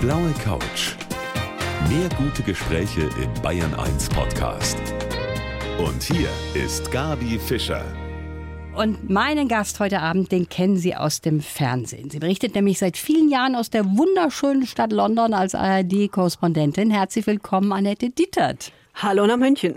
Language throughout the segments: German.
blaue Couch. Mehr gute Gespräche im Bayern 1 Podcast. Und hier ist Gabi Fischer. Und meinen Gast heute Abend, den kennen Sie aus dem Fernsehen. Sie berichtet nämlich seit vielen Jahren aus der wunderschönen Stadt London als ARD-Korrespondentin. Herzlich willkommen, Annette Dittert. Hallo nach München.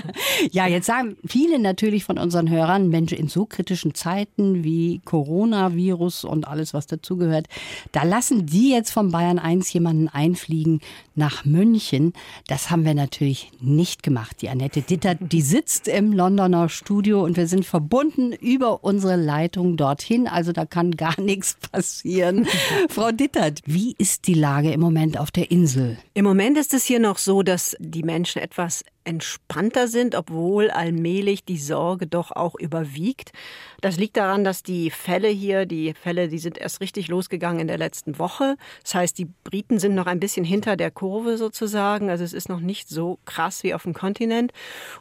ja, jetzt sagen viele natürlich von unseren Hörern, Mensch, in so kritischen Zeiten wie Coronavirus und alles, was dazugehört, da lassen die jetzt von Bayern 1 jemanden einfliegen nach München. Das haben wir natürlich nicht gemacht. Die Annette Ditter, die sitzt im Londoner Studio und wir sind verbunden über unsere Leitung dorthin. Also da kann gar nichts passieren. Frau Dittert, wie ist die Lage im Moment auf der Insel? Im Moment ist es hier noch so, dass die Menschen etwas etwas entspannter sind, obwohl allmählich die Sorge doch auch überwiegt. Das liegt daran, dass die Fälle hier, die Fälle, die sind erst richtig losgegangen in der letzten Woche. Das heißt, die Briten sind noch ein bisschen hinter der Kurve sozusagen. Also es ist noch nicht so krass wie auf dem Kontinent.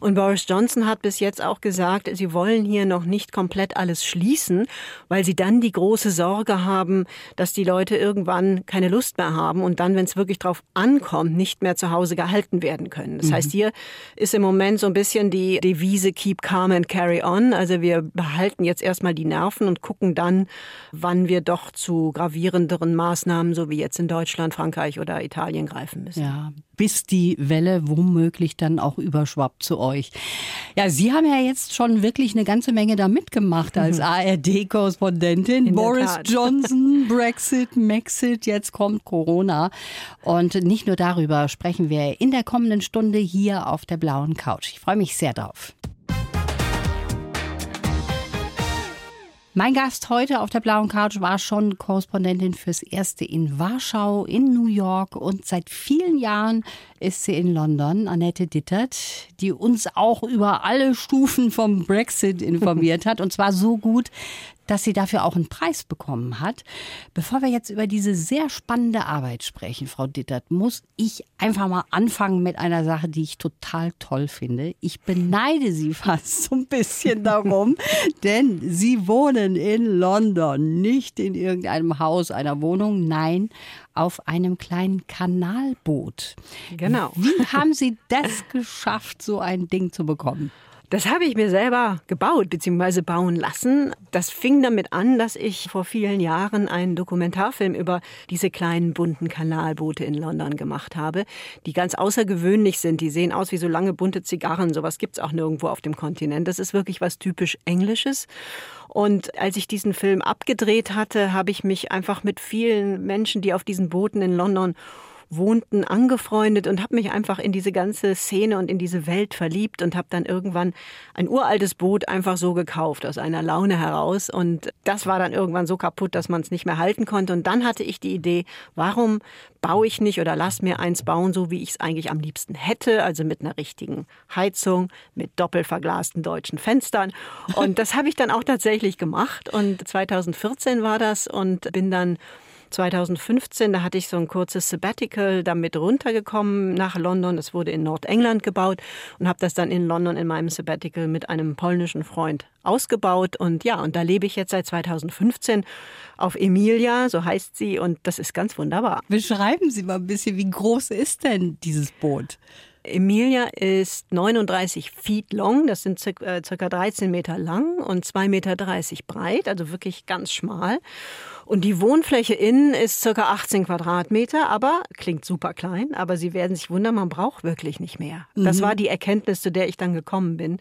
Und Boris Johnson hat bis jetzt auch gesagt, sie wollen hier noch nicht komplett alles schließen, weil sie dann die große Sorge haben, dass die Leute irgendwann keine Lust mehr haben und dann, wenn es wirklich drauf ankommt, nicht mehr zu Hause gehalten werden können. Das mhm. heißt, hier ist im Moment so ein bisschen die Devise Keep calm and carry on. Also wir behalten jetzt erstmal die Nerven und gucken dann, wann wir doch zu gravierenderen Maßnahmen, so wie jetzt in Deutschland, Frankreich oder Italien greifen müssen. Ja, bis die Welle womöglich dann auch überschwappt zu euch. Ja, Sie haben ja jetzt schon wirklich eine ganze Menge da mitgemacht als mhm. ARD-Korrespondentin. Boris Johnson, Brexit, Maxit, jetzt kommt Corona. Und nicht nur darüber sprechen wir in der kommenden Stunde hier auf der blauen Couch. Ich freue mich sehr drauf. Mein Gast heute auf der blauen Couch war schon Korrespondentin fürs Erste in Warschau, in New York und seit vielen Jahren ist sie in London, Annette Dittert, die uns auch über alle Stufen vom Brexit informiert hat und zwar so gut, dass sie dafür auch einen Preis bekommen hat. Bevor wir jetzt über diese sehr spannende Arbeit sprechen, Frau Dittert, muss ich einfach mal anfangen mit einer Sache, die ich total toll finde. Ich beneide Sie fast so ein bisschen darum, denn Sie wohnen in London, nicht in irgendeinem Haus, einer Wohnung, nein, auf einem kleinen Kanalboot. Genau. Wie haben Sie das geschafft, so ein Ding zu bekommen? Das habe ich mir selber gebaut bzw. bauen lassen. Das fing damit an, dass ich vor vielen Jahren einen Dokumentarfilm über diese kleinen bunten Kanalboote in London gemacht habe, die ganz außergewöhnlich sind. Die sehen aus wie so lange bunte Zigarren. Sowas gibt es auch nirgendwo auf dem Kontinent. Das ist wirklich was typisch Englisches. Und als ich diesen Film abgedreht hatte, habe ich mich einfach mit vielen Menschen, die auf diesen Booten in London wohnten, angefreundet und habe mich einfach in diese ganze Szene und in diese Welt verliebt und habe dann irgendwann ein uraltes Boot einfach so gekauft aus einer Laune heraus. Und das war dann irgendwann so kaputt, dass man es nicht mehr halten konnte. Und dann hatte ich die Idee, warum baue ich nicht oder lass mir eins bauen, so wie ich es eigentlich am liebsten hätte, also mit einer richtigen Heizung, mit doppelverglasten deutschen Fenstern. Und das habe ich dann auch tatsächlich gemacht. Und 2014 war das und bin dann 2015, da hatte ich so ein kurzes Sabbatical damit runtergekommen nach London. Das wurde in Nordengland gebaut und habe das dann in London in meinem Sabbatical mit einem polnischen Freund ausgebaut. Und ja, und da lebe ich jetzt seit 2015 auf Emilia, so heißt sie, und das ist ganz wunderbar. Beschreiben Sie mal ein bisschen, wie groß ist denn dieses Boot? Emilia ist 39 Feet long, das sind circa 13 Meter lang und 2,30 Meter breit, also wirklich ganz schmal. Und die Wohnfläche innen ist circa 18 Quadratmeter, aber klingt super klein, aber Sie werden sich wundern, man braucht wirklich nicht mehr. Mhm. Das war die Erkenntnis, zu der ich dann gekommen bin,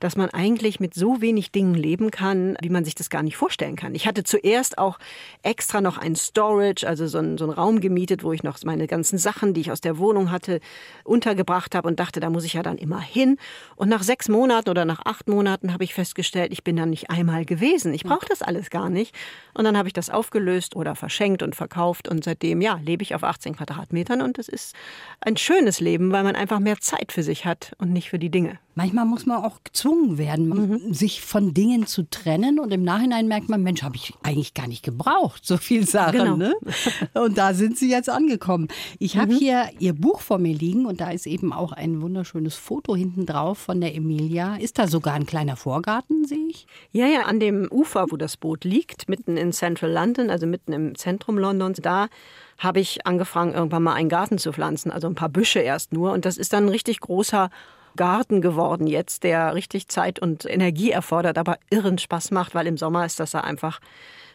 dass man eigentlich mit so wenig Dingen leben kann, wie man sich das gar nicht vorstellen kann. Ich hatte zuerst auch extra noch ein Storage, also so einen, so einen Raum gemietet, wo ich noch meine ganzen Sachen, die ich aus der Wohnung hatte, untergebracht habe und dachte, da muss ich ja dann immer hin. Und nach sechs Monaten oder nach acht Monaten habe ich festgestellt, ich bin dann nicht einmal gewesen. Ich brauche das alles gar nicht. Und dann habe ich das aufgelöst oder verschenkt und verkauft und seitdem, ja, lebe ich auf 18 Quadratmetern und es ist ein schönes Leben, weil man einfach mehr Zeit für sich hat und nicht für die Dinge. Manchmal muss man auch gezwungen werden, mhm. sich von Dingen zu trennen und im Nachhinein merkt man, Mensch, habe ich eigentlich gar nicht gebraucht, so viel Sachen. Genau. Ne? Und da sind Sie jetzt angekommen. Ich habe mhm. hier Ihr Buch vor mir liegen und da ist eben auch ein wunderschönes Foto hinten drauf von der Emilia. Ist da sogar ein kleiner Vorgarten, sehe ich? Ja, ja, an dem Ufer, wo das Boot liegt, mitten in Central London, also mitten im Zentrum Londons, da habe ich angefangen, irgendwann mal einen Garten zu pflanzen, also ein paar Büsche erst nur. Und das ist dann ein richtig großer Garten geworden jetzt, der richtig Zeit und Energie erfordert, aber irren Spaß macht, weil im Sommer ist das ja einfach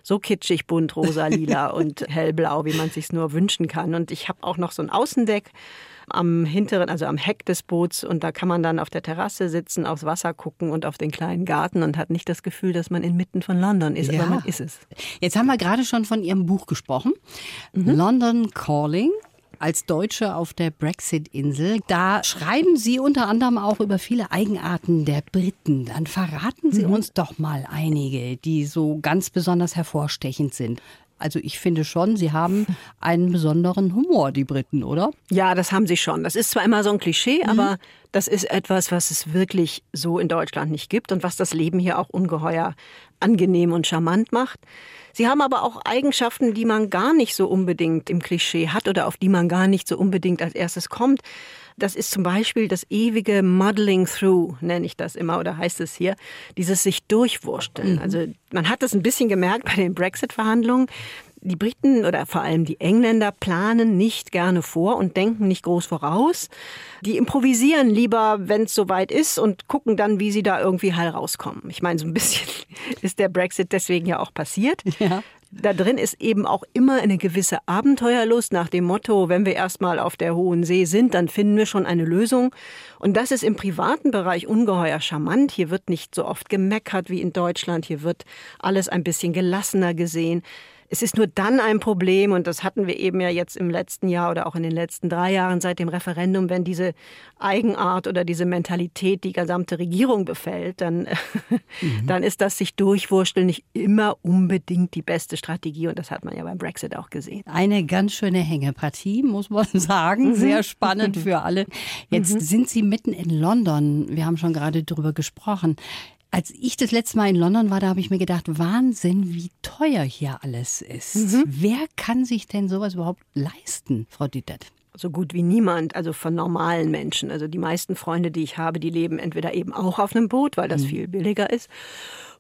so kitschig, bunt, rosa, lila und hellblau, wie man sich nur wünschen kann. Und ich habe auch noch so ein Außendeck am hinteren, also am Heck des Boots und da kann man dann auf der Terrasse sitzen, aufs Wasser gucken und auf den kleinen Garten und hat nicht das Gefühl, dass man inmitten von London ist, ja. aber man ist es. Jetzt haben wir gerade schon von Ihrem Buch gesprochen. Mhm. London Calling als Deutsche auf der Brexit-Insel. Da schreiben Sie unter anderem auch über viele Eigenarten der Briten. Dann verraten Sie mhm. uns doch mal einige, die so ganz besonders hervorstechend sind. Also ich finde schon, sie haben einen besonderen Humor, die Briten, oder? Ja, das haben sie schon. Das ist zwar immer so ein Klischee, mhm. aber das ist etwas, was es wirklich so in Deutschland nicht gibt und was das Leben hier auch ungeheuer angenehm und charmant macht. Sie haben aber auch Eigenschaften, die man gar nicht so unbedingt im Klischee hat oder auf die man gar nicht so unbedingt als erstes kommt. Das ist zum Beispiel das ewige Muddling Through, nenne ich das immer, oder heißt es hier, dieses sich durchwursteln. Mhm. Also man hat das ein bisschen gemerkt bei den Brexit-Verhandlungen. Die Briten oder vor allem die Engländer planen nicht gerne vor und denken nicht groß voraus. Die improvisieren lieber, wenn es soweit ist und gucken dann, wie sie da irgendwie heil rauskommen. Ich meine, so ein bisschen ist der Brexit deswegen ja auch passiert. Ja da drin ist eben auch immer eine gewisse Abenteuerlust nach dem Motto, wenn wir erstmal auf der hohen See sind, dann finden wir schon eine Lösung. Und das ist im privaten Bereich ungeheuer charmant. Hier wird nicht so oft gemeckert wie in Deutschland. Hier wird alles ein bisschen gelassener gesehen. Es ist nur dann ein Problem, und das hatten wir eben ja jetzt im letzten Jahr oder auch in den letzten drei Jahren seit dem Referendum, wenn diese Eigenart oder diese Mentalität die gesamte Regierung befällt, dann, mhm. dann ist das sich durchwurschteln nicht immer unbedingt die beste Strategie. Und das hat man ja beim Brexit auch gesehen. Eine ganz schöne Hängepartie, muss man sagen. Mhm. Sehr spannend für alle. Jetzt mhm. sind Sie mitten in London. Wir haben schon gerade darüber gesprochen. Als ich das letzte Mal in London war, da habe ich mir gedacht, Wahnsinn, wie teuer hier alles ist. Mhm. Wer kann sich denn sowas überhaupt leisten, Frau Dittert? so gut wie niemand, also von normalen Menschen. Also die meisten Freunde, die ich habe, die leben entweder eben auch auf einem Boot, weil das mhm. viel billiger ist,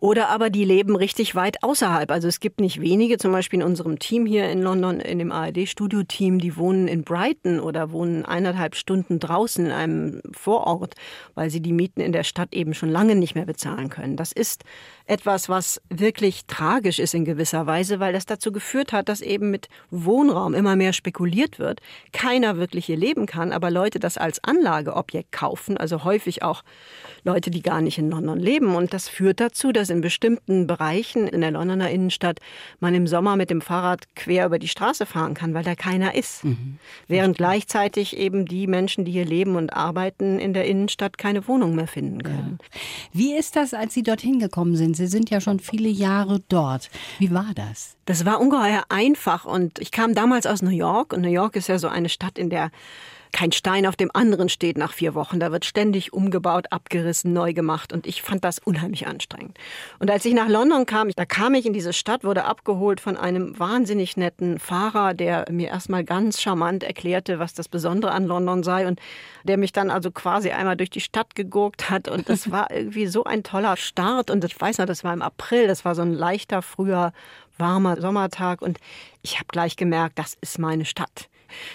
oder aber die leben richtig weit außerhalb. Also es gibt nicht wenige, zum Beispiel in unserem Team hier in London, in dem ARD-Studio-Team, die wohnen in Brighton oder wohnen eineinhalb Stunden draußen in einem Vorort, weil sie die Mieten in der Stadt eben schon lange nicht mehr bezahlen können. Das ist etwas, was wirklich tragisch ist in gewisser Weise, weil das dazu geführt hat, dass eben mit Wohnraum immer mehr spekuliert wird. Keiner wirklich hier leben kann, aber Leute das als Anlageobjekt kaufen, also häufig auch Leute, die gar nicht in London leben. Und das führt dazu, dass in bestimmten Bereichen in der Londoner Innenstadt man im Sommer mit dem Fahrrad quer über die Straße fahren kann, weil da keiner ist. Mhm. Während gleichzeitig eben die Menschen, die hier leben und arbeiten in der Innenstadt, keine Wohnung mehr finden können. Ja. Wie ist das, als Sie dorthin gekommen sind? Sie sind ja schon viele Jahre dort. Wie war das? Das war ungeheuer einfach und ich kam damals aus New York und New York ist ja so eine Stadt, in der kein Stein auf dem anderen steht nach vier Wochen. Da wird ständig umgebaut, abgerissen, neu gemacht. Und ich fand das unheimlich anstrengend. Und als ich nach London kam, da kam ich in diese Stadt, wurde abgeholt von einem wahnsinnig netten Fahrer, der mir erstmal ganz charmant erklärte, was das Besondere an London sei und der mich dann also quasi einmal durch die Stadt gegurkt hat. Und das war irgendwie so ein toller Start. Und ich weiß noch, das war im April, das war so ein leichter, früher, warmer Sommertag. Und ich habe gleich gemerkt, das ist meine Stadt.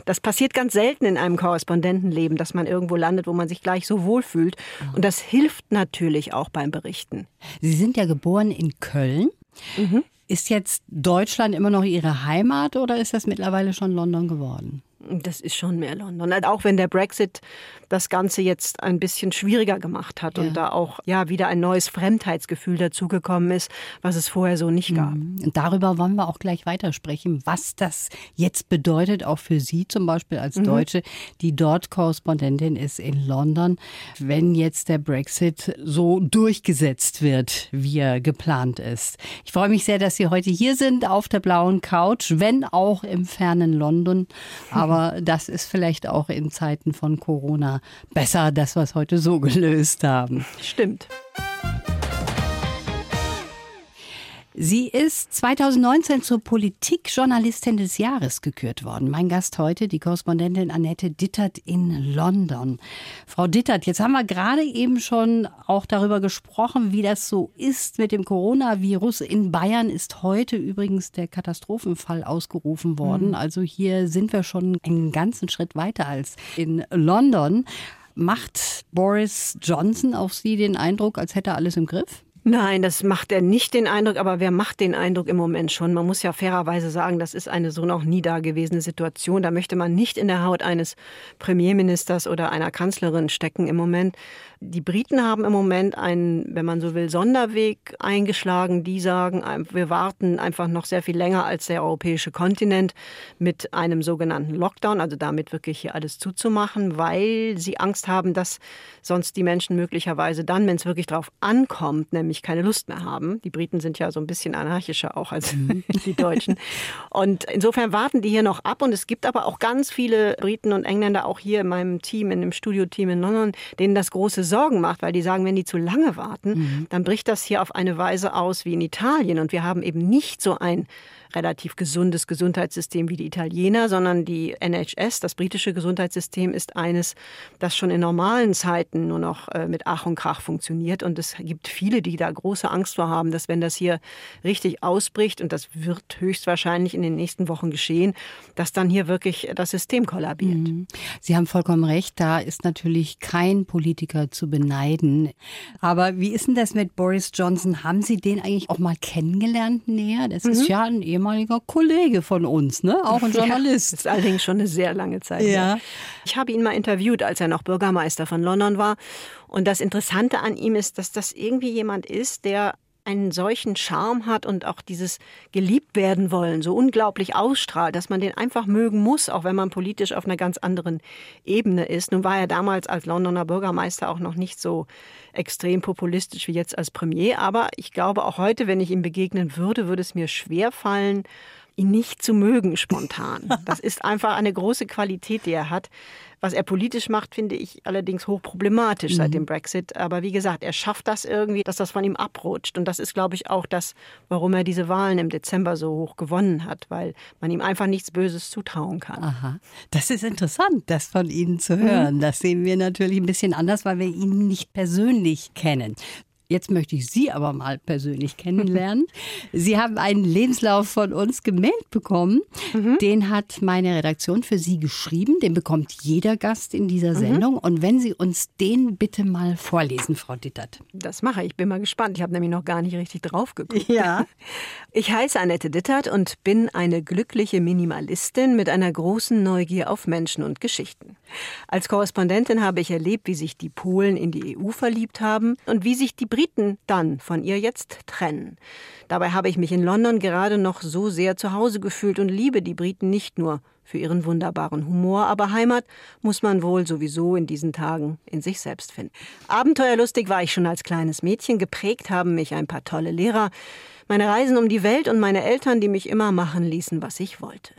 Das passiert ganz selten in einem Korrespondentenleben, dass man irgendwo landet, wo man sich gleich so wohlfühlt. Und das hilft natürlich auch beim Berichten. Sie sind ja geboren in Köln. Mhm. Ist jetzt Deutschland immer noch Ihre Heimat oder ist das mittlerweile schon London geworden? Das ist schon mehr London. Auch wenn der Brexit das Ganze jetzt ein bisschen schwieriger gemacht hat ja. und da auch ja wieder ein neues Fremdheitsgefühl dazugekommen ist, was es vorher so nicht gab. Mhm. Und darüber wollen wir auch gleich weitersprechen, was das jetzt bedeutet, auch für Sie zum Beispiel als mhm. Deutsche, die dort Korrespondentin ist in London, wenn jetzt der Brexit so durchgesetzt wird, wie er geplant ist. Ich freue mich sehr, dass Sie heute hier sind auf der blauen Couch, wenn auch im fernen London. Aber das ist vielleicht auch in Zeiten von Corona besser, dass wir es heute so gelöst haben. Stimmt. Sie ist 2019 zur Politikjournalistin des Jahres gekürt worden. Mein Gast heute, die Korrespondentin Annette Dittert in London. Frau Dittert, jetzt haben wir gerade eben schon auch darüber gesprochen, wie das so ist mit dem Coronavirus. In Bayern ist heute übrigens der Katastrophenfall ausgerufen worden. Mhm. Also hier sind wir schon einen ganzen Schritt weiter als in London. Macht Boris Johnson auf Sie den Eindruck, als hätte er alles im Griff? Nein, das macht er nicht den Eindruck, aber wer macht den Eindruck im Moment schon? Man muss ja fairerweise sagen, das ist eine so noch nie dagewesene Situation. Da möchte man nicht in der Haut eines Premierministers oder einer Kanzlerin stecken im Moment. Die Briten haben im Moment einen, wenn man so will, Sonderweg eingeschlagen. Die sagen, wir warten einfach noch sehr viel länger als der europäische Kontinent mit einem sogenannten Lockdown, also damit wirklich hier alles zuzumachen, weil sie Angst haben, dass sonst die Menschen möglicherweise dann, wenn es wirklich darauf ankommt, nämlich keine Lust mehr haben. Die Briten sind ja so ein bisschen anarchischer auch als mhm. die Deutschen. Und insofern warten die hier noch ab. Und es gibt aber auch ganz viele Briten und Engländer, auch hier in meinem Team, in dem Studioteam in London, denen das große Sorgen macht, weil die sagen, wenn die zu lange warten, mhm. dann bricht das hier auf eine Weise aus wie in Italien. Und wir haben eben nicht so ein relativ gesundes Gesundheitssystem wie die Italiener, sondern die NHS, das britische Gesundheitssystem, ist eines, das schon in normalen Zeiten nur noch äh, mit Ach und Krach funktioniert. Und es gibt viele, die da große Angst vor haben, dass wenn das hier richtig ausbricht, und das wird höchstwahrscheinlich in den nächsten Wochen geschehen, dass dann hier wirklich das System kollabiert. Mhm. Sie haben vollkommen recht, da ist natürlich kein Politiker zu beneiden. Aber wie ist denn das mit Boris Johnson? Haben Sie den eigentlich auch mal kennengelernt näher? Das mhm. ist ja ein ehemaliger Kollege von uns, ne? auch ein Journalist. Ja, das ist allerdings schon eine sehr lange Zeit. Ja. Ich habe ihn mal interviewt, als er noch Bürgermeister von London war. Und das Interessante an ihm ist, dass das irgendwie jemand ist, der einen solchen Charme hat und auch dieses geliebt werden wollen so unglaublich ausstrahlt, dass man den einfach mögen muss, auch wenn man politisch auf einer ganz anderen Ebene ist. Nun war er damals als Londoner Bürgermeister auch noch nicht so extrem populistisch wie jetzt als Premier, aber ich glaube auch heute, wenn ich ihm begegnen würde, würde es mir schwer fallen, ihn nicht zu mögen spontan. Das ist einfach eine große Qualität, die er hat. Was er politisch macht, finde ich allerdings hochproblematisch mhm. seit dem Brexit. Aber wie gesagt, er schafft das irgendwie, dass das von ihm abrutscht. Und das ist, glaube ich, auch das, warum er diese Wahlen im Dezember so hoch gewonnen hat, weil man ihm einfach nichts Böses zutrauen kann. Aha. Das ist interessant, das von Ihnen zu hören. Mhm. Das sehen wir natürlich ein bisschen anders, weil wir ihn nicht persönlich kennen. Jetzt möchte ich Sie aber mal persönlich kennenlernen. Sie haben einen Lebenslauf von uns gemeldet bekommen. Mhm. Den hat meine Redaktion für Sie geschrieben. Den bekommt jeder Gast in dieser mhm. Sendung. Mhm. Und wenn Sie uns den bitte mal vorlesen, Frau Dittert. Das mache ich. Ich bin mal gespannt. Ich habe nämlich noch gar nicht richtig drauf geguckt. Ja. Ich heiße Annette Dittert und bin eine glückliche Minimalistin mit einer großen Neugier auf Menschen und Geschichten. Als Korrespondentin habe ich erlebt, wie sich die Polen in die EU verliebt haben und wie sich die Briten dann von ihr jetzt trennen. Dabei habe ich mich in London gerade noch so sehr zu Hause gefühlt und liebe die Briten nicht nur für ihren wunderbaren Humor, aber Heimat muss man wohl sowieso in diesen Tagen in sich selbst finden. Abenteuerlustig war ich schon als kleines Mädchen, geprägt haben mich ein paar tolle Lehrer, meine Reisen um die Welt und meine Eltern, die mich immer machen ließen, was ich wollte.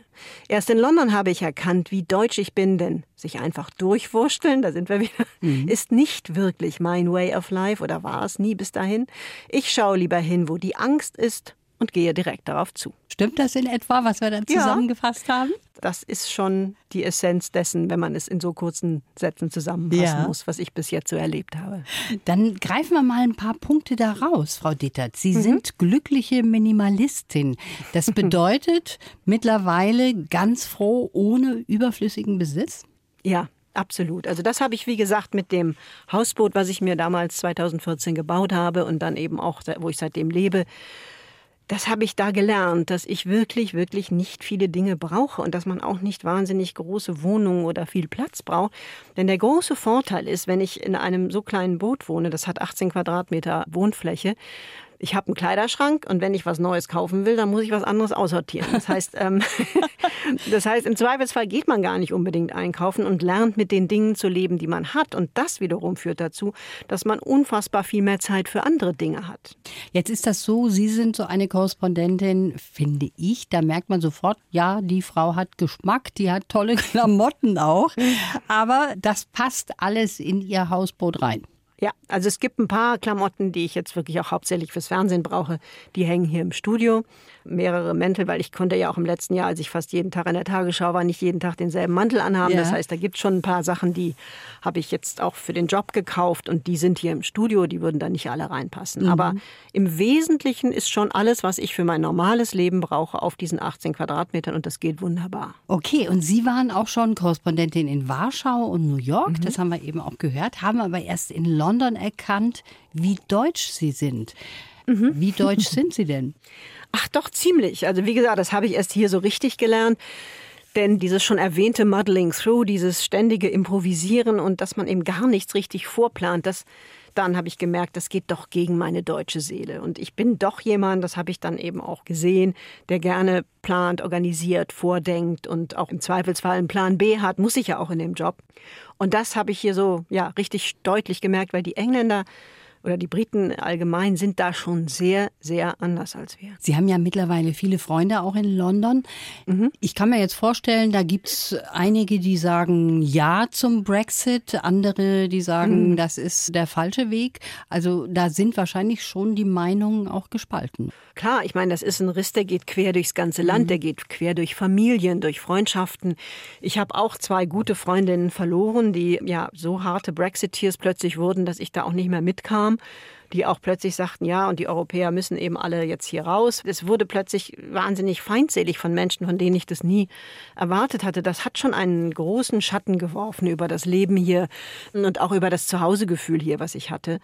Erst in London habe ich erkannt, wie deutsch ich bin, denn sich einfach durchwursteln, da sind wir wieder, mhm. ist nicht wirklich mein Way of Life oder war es nie bis dahin. Ich schaue lieber hin, wo die Angst ist und gehe direkt darauf zu. Stimmt das in etwa, was wir dann zusammengefasst ja, haben? Das ist schon die Essenz dessen, wenn man es in so kurzen Sätzen zusammenfassen ja. muss, was ich bis jetzt so erlebt habe. Dann greifen wir mal ein paar Punkte da raus, Frau Dittert. Sie mhm. sind glückliche Minimalistin. Das bedeutet mittlerweile ganz froh ohne überflüssigen Besitz? Ja, Absolut. Also das habe ich, wie gesagt, mit dem Hausboot, was ich mir damals 2014 gebaut habe und dann eben auch, wo ich seitdem lebe, das habe ich da gelernt, dass ich wirklich, wirklich nicht viele Dinge brauche und dass man auch nicht wahnsinnig große Wohnungen oder viel Platz braucht. Denn der große Vorteil ist, wenn ich in einem so kleinen Boot wohne, das hat 18 Quadratmeter Wohnfläche, ich habe einen Kleiderschrank und wenn ich was Neues kaufen will, dann muss ich was anderes aussortieren. Das heißt, ähm, das heißt, im Zweifelsfall geht man gar nicht unbedingt einkaufen und lernt mit den Dingen zu leben, die man hat. Und das wiederum führt dazu, dass man unfassbar viel mehr Zeit für andere Dinge hat. Jetzt ist das so, Sie sind so eine Korrespondentin, finde ich. Da merkt man sofort, ja, die Frau hat Geschmack, die hat tolle Klamotten auch. Aber das passt alles in ihr Hausboot rein. Ja, also es gibt ein paar Klamotten, die ich jetzt wirklich auch hauptsächlich fürs Fernsehen brauche. Die hängen hier im Studio. Mehrere Mäntel, weil ich konnte ja auch im letzten Jahr, als ich fast jeden Tag in der Tagesschau war, nicht jeden Tag denselben Mantel anhaben. Ja. Das heißt, da gibt es schon ein paar Sachen, die habe ich jetzt auch für den Job gekauft und die sind hier im Studio. Die würden da nicht alle reinpassen. Mhm. Aber im Wesentlichen ist schon alles, was ich für mein normales Leben brauche, auf diesen 18 Quadratmetern und das geht wunderbar. Okay, und Sie waren auch schon Korrespondentin in Warschau und New York. Mhm. Das haben wir eben auch gehört, haben aber erst in London erkannt, wie deutsch Sie sind. Mhm. Wie deutsch sind Sie denn? Ach doch, ziemlich. Also wie gesagt, das habe ich erst hier so richtig gelernt. Denn dieses schon erwähnte Muddling Through, dieses ständige Improvisieren und dass man eben gar nichts richtig vorplant, das dann habe ich gemerkt, das geht doch gegen meine deutsche Seele. Und ich bin doch jemand, das habe ich dann eben auch gesehen, der gerne plant, organisiert, vordenkt und auch im Zweifelsfall einen Plan B hat, muss ich ja auch in dem Job. Und das habe ich hier so ja richtig deutlich gemerkt, weil die Engländer oder die Briten allgemein sind da schon sehr, sehr anders als wir. Sie haben ja mittlerweile viele Freunde auch in London. Mhm. Ich kann mir jetzt vorstellen, da gibt es einige, die sagen Ja zum Brexit, andere, die sagen, mhm. das ist der falsche Weg. Also da sind wahrscheinlich schon die Meinungen auch gespalten. Klar, ich meine, das ist ein Riss, der geht quer durchs ganze Land, mhm. der geht quer durch Familien, durch Freundschaften. Ich habe auch zwei gute Freundinnen verloren, die ja so harte Brexiteers plötzlich wurden, dass ich da auch nicht mehr mitkam kam, die auch plötzlich sagten, ja, und die Europäer müssen eben alle jetzt hier raus. Es wurde plötzlich wahnsinnig feindselig von Menschen, von denen ich das nie erwartet hatte. Das hat schon einen großen Schatten geworfen über das Leben hier und auch über das Zuhausegefühl hier, was ich hatte.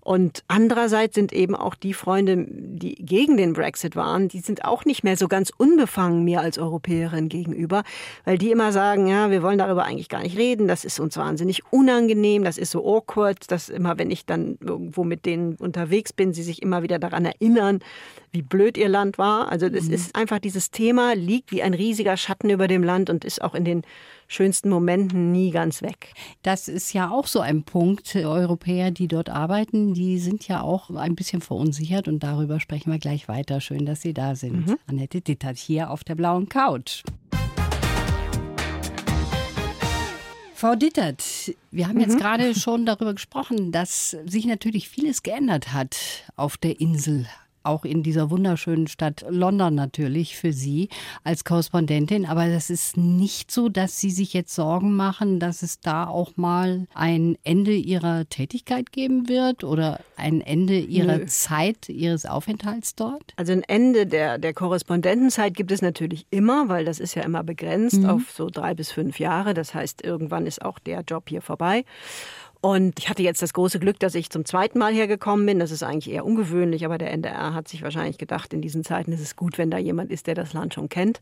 Und andererseits sind eben auch die Freunde, die gegen den Brexit waren, die sind auch nicht mehr so ganz unbefangen mir als Europäerin gegenüber, weil die immer sagen, ja, wir wollen darüber eigentlich gar nicht reden, das ist uns wahnsinnig unangenehm, das ist so awkward, dass immer, wenn ich dann irgendwo mit denen unterwegs bin, sie sich immer wieder daran erinnern, wie blöd ihr Land war. Also es mhm. ist einfach dieses Thema liegt wie ein riesiger Schatten über dem Land und ist auch in den schönsten Momenten nie ganz weg. Das ist ja auch so ein Punkt. Europäer, die dort arbeiten, die sind ja auch ein bisschen verunsichert und darüber sprechen wir gleich weiter. Schön, dass Sie da sind. Mhm. Annette Dittert hier auf der blauen Couch. Frau Dittert, wir haben jetzt mhm. gerade schon darüber gesprochen, dass sich natürlich vieles geändert hat auf der Insel auch in dieser wunderschönen Stadt London natürlich für Sie als Korrespondentin. Aber das ist nicht so, dass Sie sich jetzt Sorgen machen, dass es da auch mal ein Ende Ihrer Tätigkeit geben wird oder ein Ende Ihrer Nö. Zeit, Ihres Aufenthalts dort? Also ein Ende der, der Korrespondentenzeit gibt es natürlich immer, weil das ist ja immer begrenzt mhm. auf so drei bis fünf Jahre. Das heißt, irgendwann ist auch der Job hier vorbei. Und ich hatte jetzt das große Glück, dass ich zum zweiten Mal hergekommen bin. Das ist eigentlich eher ungewöhnlich, aber der NDR hat sich wahrscheinlich gedacht, in diesen Zeiten ist es gut, wenn da jemand ist, der das Land schon kennt.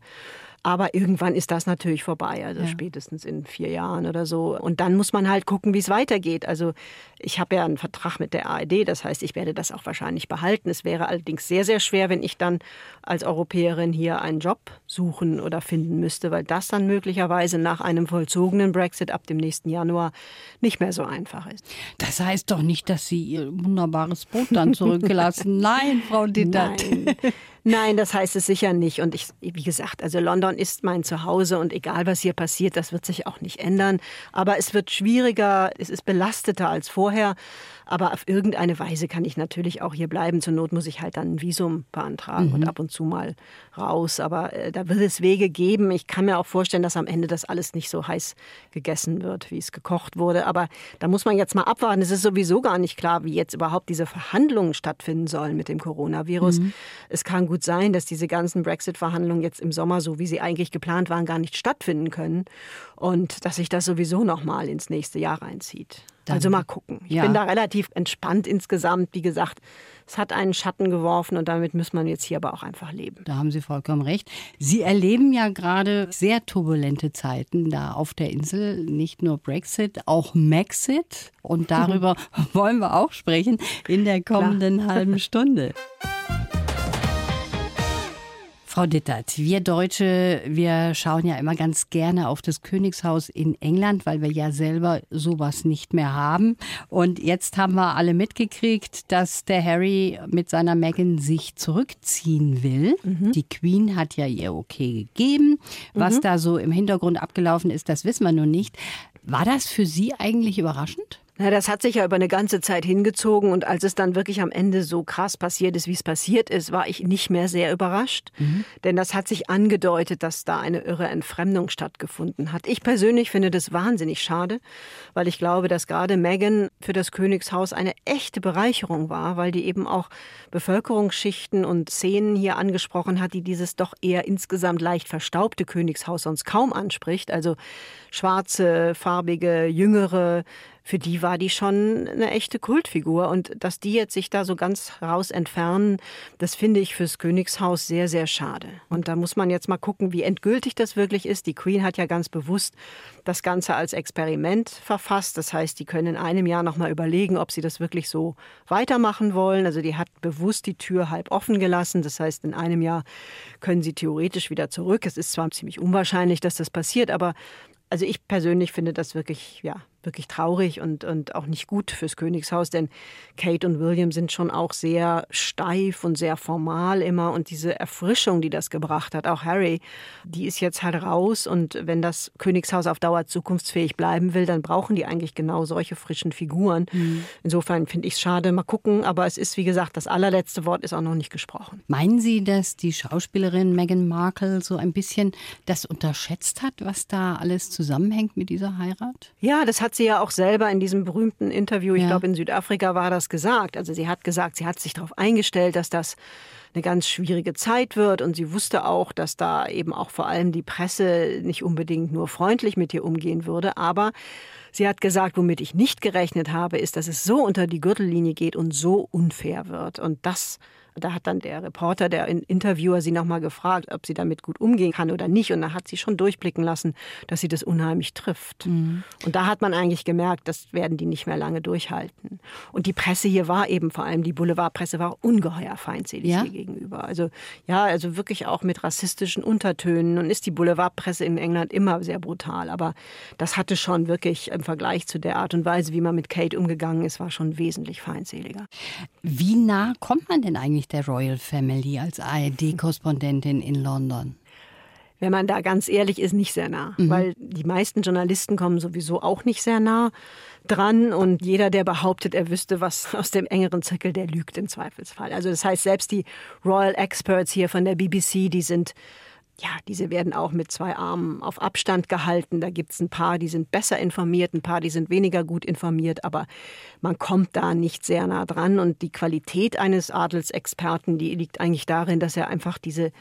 Aber irgendwann ist das natürlich vorbei, also ja. spätestens in vier Jahren oder so. Und dann muss man halt gucken, wie es weitergeht. Also ich habe ja einen Vertrag mit der ARD, das heißt, ich werde das auch wahrscheinlich behalten. Es wäre allerdings sehr, sehr schwer, wenn ich dann als Europäerin hier einen Job suchen oder finden müsste, weil das dann möglicherweise nach einem vollzogenen Brexit ab dem nächsten Januar nicht mehr so einfach ist. Das heißt doch nicht, dass Sie Ihr wunderbares Boot dann zurückgelassen. Nein, Frau Dittert. Nein. Nein, das heißt es sicher nicht. Und ich, wie gesagt, also London ist mein Zuhause und egal was hier passiert, das wird sich auch nicht ändern. Aber es wird schwieriger, es ist belasteter als vorher. Aber auf irgendeine Weise kann ich natürlich auch hier bleiben. Zur Not muss ich halt dann ein Visum beantragen mhm. und ab und zu mal raus. Aber äh, da wird es Wege geben. Ich kann mir auch vorstellen, dass am Ende das alles nicht so heiß gegessen wird, wie es gekocht wurde. Aber da muss man jetzt mal abwarten. Es ist sowieso gar nicht klar, wie jetzt überhaupt diese Verhandlungen stattfinden sollen mit dem Coronavirus. Mhm. Es kann gut sein, dass diese ganzen Brexit-Verhandlungen jetzt im Sommer, so wie sie eigentlich geplant waren, gar nicht stattfinden können und dass sich das sowieso noch mal ins nächste Jahr reinzieht. Dann, also mal gucken. Ich ja. bin da relativ entspannt insgesamt. Wie gesagt, es hat einen Schatten geworfen und damit muss man jetzt hier aber auch einfach leben. Da haben Sie vollkommen recht. Sie erleben ja gerade sehr turbulente Zeiten da auf der Insel. Nicht nur Brexit, auch Maxit. Und darüber wollen wir auch sprechen in der kommenden Klar. halben Stunde. Frau Dittert, wir Deutsche, wir schauen ja immer ganz gerne auf das Königshaus in England, weil wir ja selber sowas nicht mehr haben. Und jetzt haben wir alle mitgekriegt, dass der Harry mit seiner Meghan sich zurückziehen will. Mhm. Die Queen hat ja ihr Okay gegeben. Was mhm. da so im Hintergrund abgelaufen ist, das wissen wir nun nicht. War das für Sie eigentlich überraschend? Na, das hat sich ja über eine ganze Zeit hingezogen und als es dann wirklich am Ende so krass passiert ist, wie es passiert ist, war ich nicht mehr sehr überrascht. Mhm. Denn das hat sich angedeutet, dass da eine irre Entfremdung stattgefunden hat. Ich persönlich finde das wahnsinnig schade, weil ich glaube, dass gerade Meghan für das Königshaus eine echte Bereicherung war, weil die eben auch Bevölkerungsschichten und Szenen hier angesprochen hat, die dieses doch eher insgesamt leicht verstaubte Königshaus sonst kaum anspricht. Also schwarze, farbige, jüngere, für die war die schon eine echte Kultfigur. Und dass die jetzt sich da so ganz raus entfernen, das finde ich fürs Königshaus sehr, sehr schade. Und da muss man jetzt mal gucken, wie endgültig das wirklich ist. Die Queen hat ja ganz bewusst das Ganze als Experiment verfasst. Das heißt, die können in einem Jahr noch mal überlegen, ob sie das wirklich so weitermachen wollen. Also die hat bewusst die Tür halb offen gelassen. Das heißt, in einem Jahr können sie theoretisch wieder zurück. Es ist zwar ziemlich unwahrscheinlich, dass das passiert, aber also ich persönlich finde das wirklich, ja, wirklich traurig und, und auch nicht gut fürs Königshaus, denn Kate und William sind schon auch sehr steif und sehr formal immer und diese Erfrischung, die das gebracht hat, auch Harry, die ist jetzt halt raus und wenn das Königshaus auf Dauer zukunftsfähig bleiben will, dann brauchen die eigentlich genau solche frischen Figuren. Mhm. Insofern finde ich es schade, mal gucken, aber es ist wie gesagt, das allerletzte Wort ist auch noch nicht gesprochen. Meinen Sie, dass die Schauspielerin Meghan Markle so ein bisschen das unterschätzt hat, was da alles zusammenhängt mit dieser Heirat? Ja, das hat sie ja auch selber in diesem berühmten Interview, ich ja. glaube in Südafrika war das gesagt. Also sie hat gesagt, sie hat sich darauf eingestellt, dass das eine ganz schwierige Zeit wird und sie wusste auch, dass da eben auch vor allem die Presse nicht unbedingt nur freundlich mit ihr umgehen würde, aber Sie hat gesagt, womit ich nicht gerechnet habe, ist, dass es so unter die Gürtellinie geht und so unfair wird. Und das da hat dann der Reporter, der Interviewer sie nochmal gefragt, ob sie damit gut umgehen kann oder nicht. Und da hat sie schon durchblicken lassen, dass sie das unheimlich trifft. Mhm. Und da hat man eigentlich gemerkt, das werden die nicht mehr lange durchhalten. Und die Presse hier war eben vor allem, die Boulevardpresse war ungeheuer feindselig ja? ihr gegenüber. Also ja, also wirklich auch mit rassistischen Untertönen. Und ist die Boulevardpresse in England immer sehr brutal. Aber das hatte schon wirklich im Vergleich zu der Art und Weise, wie man mit Kate umgegangen ist, war schon wesentlich feindseliger. Wie nah kommt man denn eigentlich der Royal Family als ARD-Korrespondentin in London? Wenn man da ganz ehrlich ist, nicht sehr nah, mhm. weil die meisten Journalisten kommen sowieso auch nicht sehr nah dran und jeder, der behauptet, er wüsste was aus dem engeren Zirkel, der lügt im Zweifelsfall. Also das heißt, selbst die Royal Experts hier von der BBC, die sind ja, diese werden auch mit zwei Armen auf Abstand gehalten. Da gibt es ein paar, die sind besser informiert, ein paar, die sind weniger gut informiert, aber man kommt da nicht sehr nah dran. Und die Qualität eines Adelsexperten, die liegt eigentlich darin, dass er einfach diese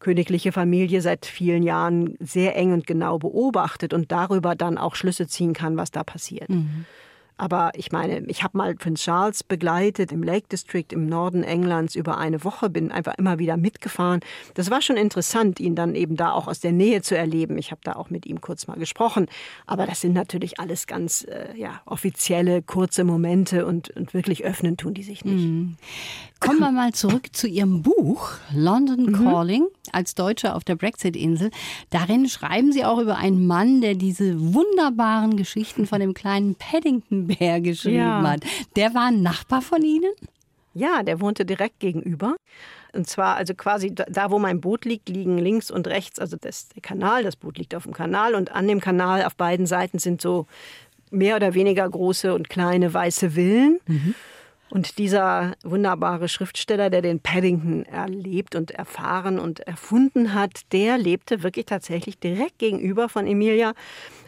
königliche Familie seit vielen Jahren sehr eng und genau beobachtet und darüber dann auch Schlüsse ziehen kann, was da passiert. Mhm. Aber ich meine, ich habe mal Prince Charles begleitet im Lake District im Norden Englands über eine Woche, bin einfach immer wieder mitgefahren. Das war schon interessant, ihn dann eben da auch aus der Nähe zu erleben. Ich habe da auch mit ihm kurz mal gesprochen. Aber das sind natürlich alles ganz äh, ja, offizielle, kurze Momente und, und wirklich öffnen tun die sich nicht. Mhm. Kommen wir mal zurück zu Ihrem Buch London mhm. Calling als Deutscher auf der Brexit-Insel. Darin schreiben Sie auch über einen Mann, der diese wunderbaren Geschichten von dem kleinen Paddington-Bär geschrieben ja. hat. Der war ein Nachbar von Ihnen? Ja, der wohnte direkt gegenüber. Und zwar also quasi da, wo mein Boot liegt, liegen links und rechts, also das der Kanal, das Boot liegt auf dem Kanal und an dem Kanal auf beiden Seiten sind so mehr oder weniger große und kleine weiße Villen. Mhm. Und dieser wunderbare Schriftsteller, der den Paddington erlebt und erfahren und erfunden hat, der lebte wirklich tatsächlich direkt gegenüber von Emilia.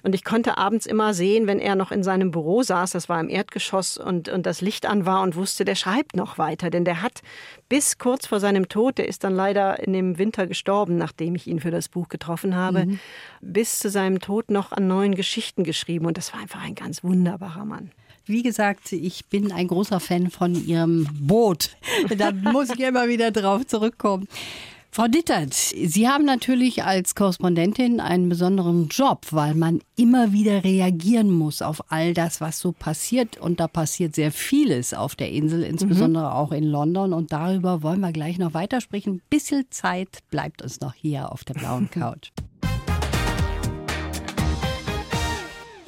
Und ich konnte abends immer sehen, wenn er noch in seinem Büro saß, das war im Erdgeschoss und, und das Licht an war und wusste, der schreibt noch weiter. Denn der hat bis kurz vor seinem Tod, der ist dann leider in dem Winter gestorben, nachdem ich ihn für das Buch getroffen habe, mhm. bis zu seinem Tod noch an neuen Geschichten geschrieben. Und das war einfach ein ganz wunderbarer Mann. wie gesagt, ich bin ein großer Fan von Ihrem Boot. Da muss ich immer wieder drauf zurückkommen. Frau Dittert, Sie haben natürlich als Korrespondentin einen besonderen Job, weil man immer wieder reagieren muss auf all das, was so passiert. Und da passiert sehr vieles auf der Insel, insbesondere mhm. auch in London. Und darüber wollen wir gleich noch weitersprechen. Ein bisschen Zeit bleibt uns noch hier auf der blauen Couch.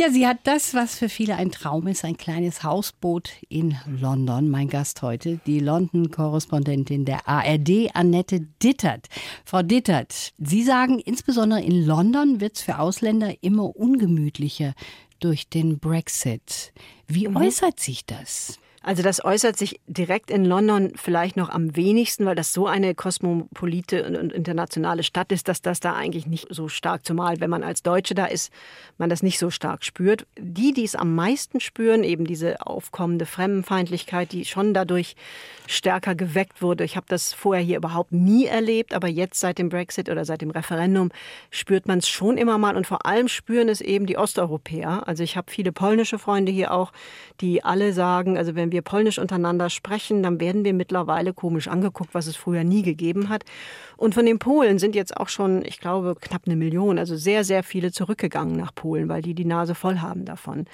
Ja, sie hat das, was für viele ein Traum ist, ein kleines Hausboot in London. Mein Gast heute, die London-Korrespondentin der ARD, Annette Dittert. Frau Dittert, Sie sagen, insbesondere in London wird es für Ausländer immer ungemütlicher durch den Brexit. Wie mhm. äußert sich das? Also das äußert sich direkt in London vielleicht noch am wenigsten, weil das so eine kosmopolite und internationale Stadt ist, dass das da eigentlich nicht so stark, zumal wenn man als Deutsche da ist, man das nicht so stark spürt. Die, die es am meisten spüren, eben diese aufkommende Fremdenfeindlichkeit, die schon dadurch stärker geweckt wurde. Ich habe das vorher hier überhaupt nie erlebt, aber jetzt seit dem Brexit oder seit dem Referendum spürt man es schon immer mal und vor allem spüren es eben die Osteuropäer. Also ich habe viele polnische Freunde hier auch, die alle sagen, also wenn wir polnisch untereinander sprechen, dann werden wir mittlerweile komisch angeguckt, was es früher nie gegeben hat. Und von den Polen sind jetzt auch schon, ich glaube, knapp eine Million, also sehr, sehr viele zurückgegangen nach Polen, weil die die Nase voll haben davon.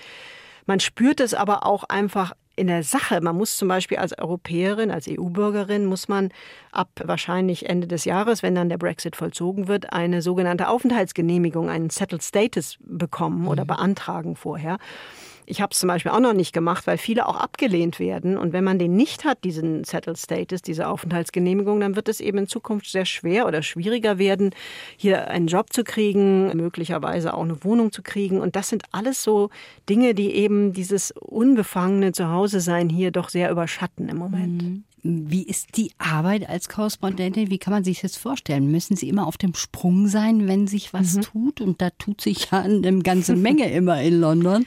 Man spürt es aber auch einfach in der Sache. Man muss zum Beispiel als Europäerin, als EU-Bürgerin, muss man ab wahrscheinlich Ende des Jahres, wenn dann der Brexit vollzogen wird, eine sogenannte Aufenthaltsgenehmigung, einen Settled Status bekommen oder mhm. beantragen vorher. Ich habe es zum Beispiel auch noch nicht gemacht, weil viele auch abgelehnt werden. Und wenn man den nicht hat, diesen Settled Status, diese Aufenthaltsgenehmigung, dann wird es eben in Zukunft sehr schwer oder schwieriger werden, hier einen Job zu kriegen, möglicherweise auch eine Wohnung zu kriegen. Und das sind alles so Dinge, die eben dieses unbefangene Zuhause-Sein hier doch sehr überschatten im Moment. Mhm. Wie ist die Arbeit als Korrespondentin? Wie kann man sich das vorstellen? Müssen Sie immer auf dem Sprung sein, wenn sich was mhm. tut? Und da tut sich ja eine ganze Menge immer in London.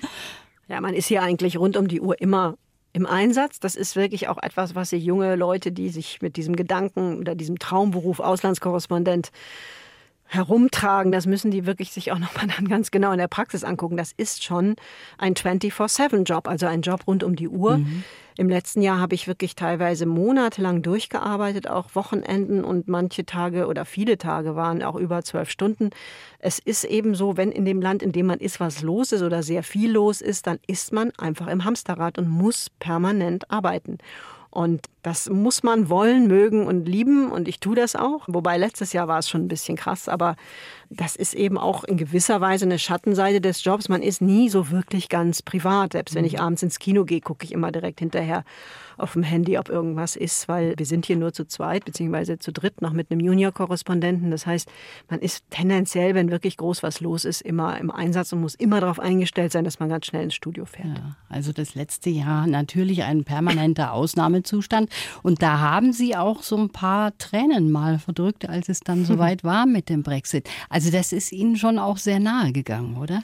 Ja, man ist hier eigentlich rund um die Uhr immer im Einsatz. Das ist wirklich auch etwas, was sich junge Leute, die sich mit diesem Gedanken oder diesem Traumberuf Auslandskorrespondent herumtragen, das müssen die wirklich sich auch nochmal dann ganz genau in der Praxis angucken. Das ist schon ein 24-7-Job, also ein Job rund um die Uhr. Mhm. Im letzten Jahr habe ich wirklich teilweise monatelang durchgearbeitet, auch Wochenenden und manche Tage oder viele Tage waren auch über zwölf Stunden. Es ist eben so, wenn in dem Land, in dem man ist, was los ist oder sehr viel los ist, dann ist man einfach im Hamsterrad und muss permanent arbeiten. Und das muss man wollen, mögen und lieben. Und ich tue das auch. Wobei letztes Jahr war es schon ein bisschen krass. Aber das ist eben auch in gewisser Weise eine Schattenseite des Jobs. Man ist nie so wirklich ganz privat. Selbst wenn ich mhm. abends ins Kino gehe, gucke ich immer direkt hinterher auf dem Handy, ob irgendwas ist, weil wir sind hier nur zu zweit, beziehungsweise zu dritt, noch mit einem Junior-Korrespondenten. Das heißt, man ist tendenziell, wenn wirklich groß was los ist, immer im Einsatz und muss immer darauf eingestellt sein, dass man ganz schnell ins Studio fährt. Ja, also das letzte Jahr natürlich ein permanenter Ausnahmezustand. Und da haben Sie auch so ein paar Tränen mal verdrückt, als es dann soweit war mit dem Brexit. Also das ist Ihnen schon auch sehr nahe gegangen, oder?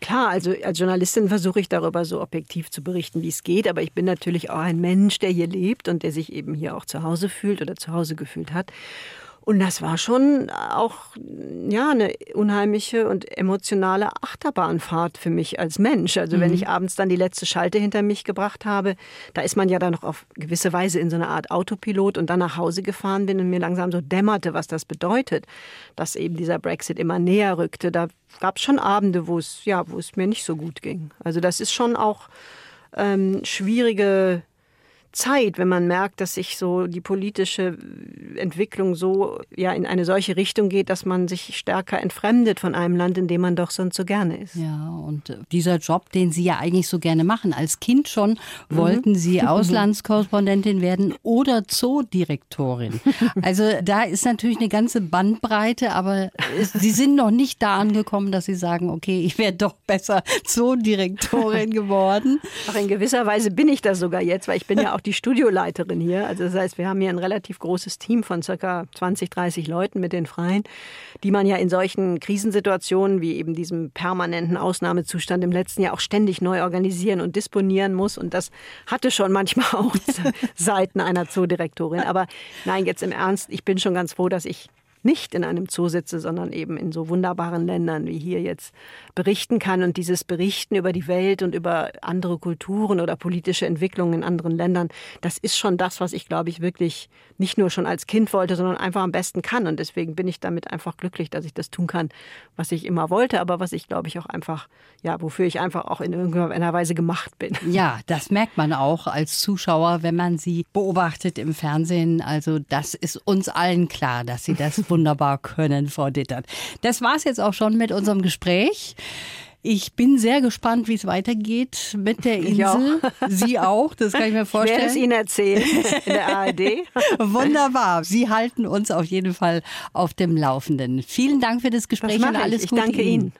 Klar, also als Journalistin versuche ich darüber so objektiv zu berichten, wie es geht, aber ich bin natürlich auch ein Mensch, der hier lebt und der sich eben hier auch zu Hause fühlt oder zu Hause gefühlt hat. Und das war schon auch ja eine unheimliche und emotionale Achterbahnfahrt für mich als Mensch. Also mhm. wenn ich abends dann die letzte Schalte hinter mich gebracht habe, da ist man ja dann noch auf gewisse Weise in so einer Art Autopilot und dann nach Hause gefahren bin und mir langsam so dämmerte, was das bedeutet, dass eben dieser Brexit immer näher rückte. Da gab es schon Abende, wo es ja, wo es mir nicht so gut ging. Also das ist schon auch ähm, schwierige Zeit, wenn man merkt, dass sich so die politische Entwicklung so ja in eine solche Richtung geht, dass man sich stärker entfremdet von einem Land, in dem man doch sonst so gerne ist. Ja, und dieser Job, den Sie ja eigentlich so gerne machen, als Kind schon mhm. wollten Sie Auslandskorrespondentin werden oder Zoodirektorin. Also da ist natürlich eine ganze Bandbreite, aber Sie sind noch nicht da angekommen, dass Sie sagen, okay, ich wäre doch besser Zoodirektorin geworden. Ach, in gewisser Weise bin ich das sogar jetzt, weil ich bin ja auch die Studioleiterin hier. Also das heißt, wir haben hier ein relativ großes Team von circa 20, 30 Leuten mit den Freien, die man ja in solchen Krisensituationen wie eben diesem permanenten Ausnahmezustand im letzten Jahr auch ständig neu organisieren und disponieren muss. Und das hatte schon manchmal auch Seiten einer Zoodirektorin. Aber nein, jetzt im Ernst, ich bin schon ganz froh, dass ich nicht in einem Zoo sitze, sondern eben in so wunderbaren Ländern wie hier jetzt berichten kann. Und dieses Berichten über die Welt und über andere Kulturen oder politische Entwicklungen in anderen Ländern, das ist schon das, was ich, glaube ich, wirklich nicht nur schon als Kind wollte, sondern einfach am besten kann. Und deswegen bin ich damit einfach glücklich, dass ich das tun kann, was ich immer wollte, aber was ich, glaube ich, auch einfach, ja, wofür ich einfach auch in irgendeiner Weise gemacht bin. Ja, das merkt man auch als Zuschauer, wenn man sie beobachtet im Fernsehen. Also das ist uns allen klar, dass sie das wunderbar können, Frau Dittert. Das war es jetzt auch schon mit unserem Gespräch. Ich bin sehr gespannt, wie es weitergeht mit der Insel. Auch. Sie auch, das kann ich mir vorstellen. Ich werde es Ihnen erzählen in der ARD. Wunderbar. Sie halten uns auf jeden Fall auf dem Laufenden. Vielen Dank für das Gespräch und alles ich. Gute. Ich danke Ihnen.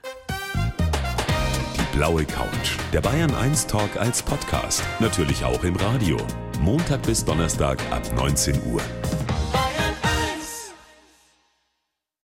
Die blaue Couch. Der Bayern 1 Talk als Podcast. Natürlich auch im Radio. Montag bis Donnerstag ab 19 Uhr.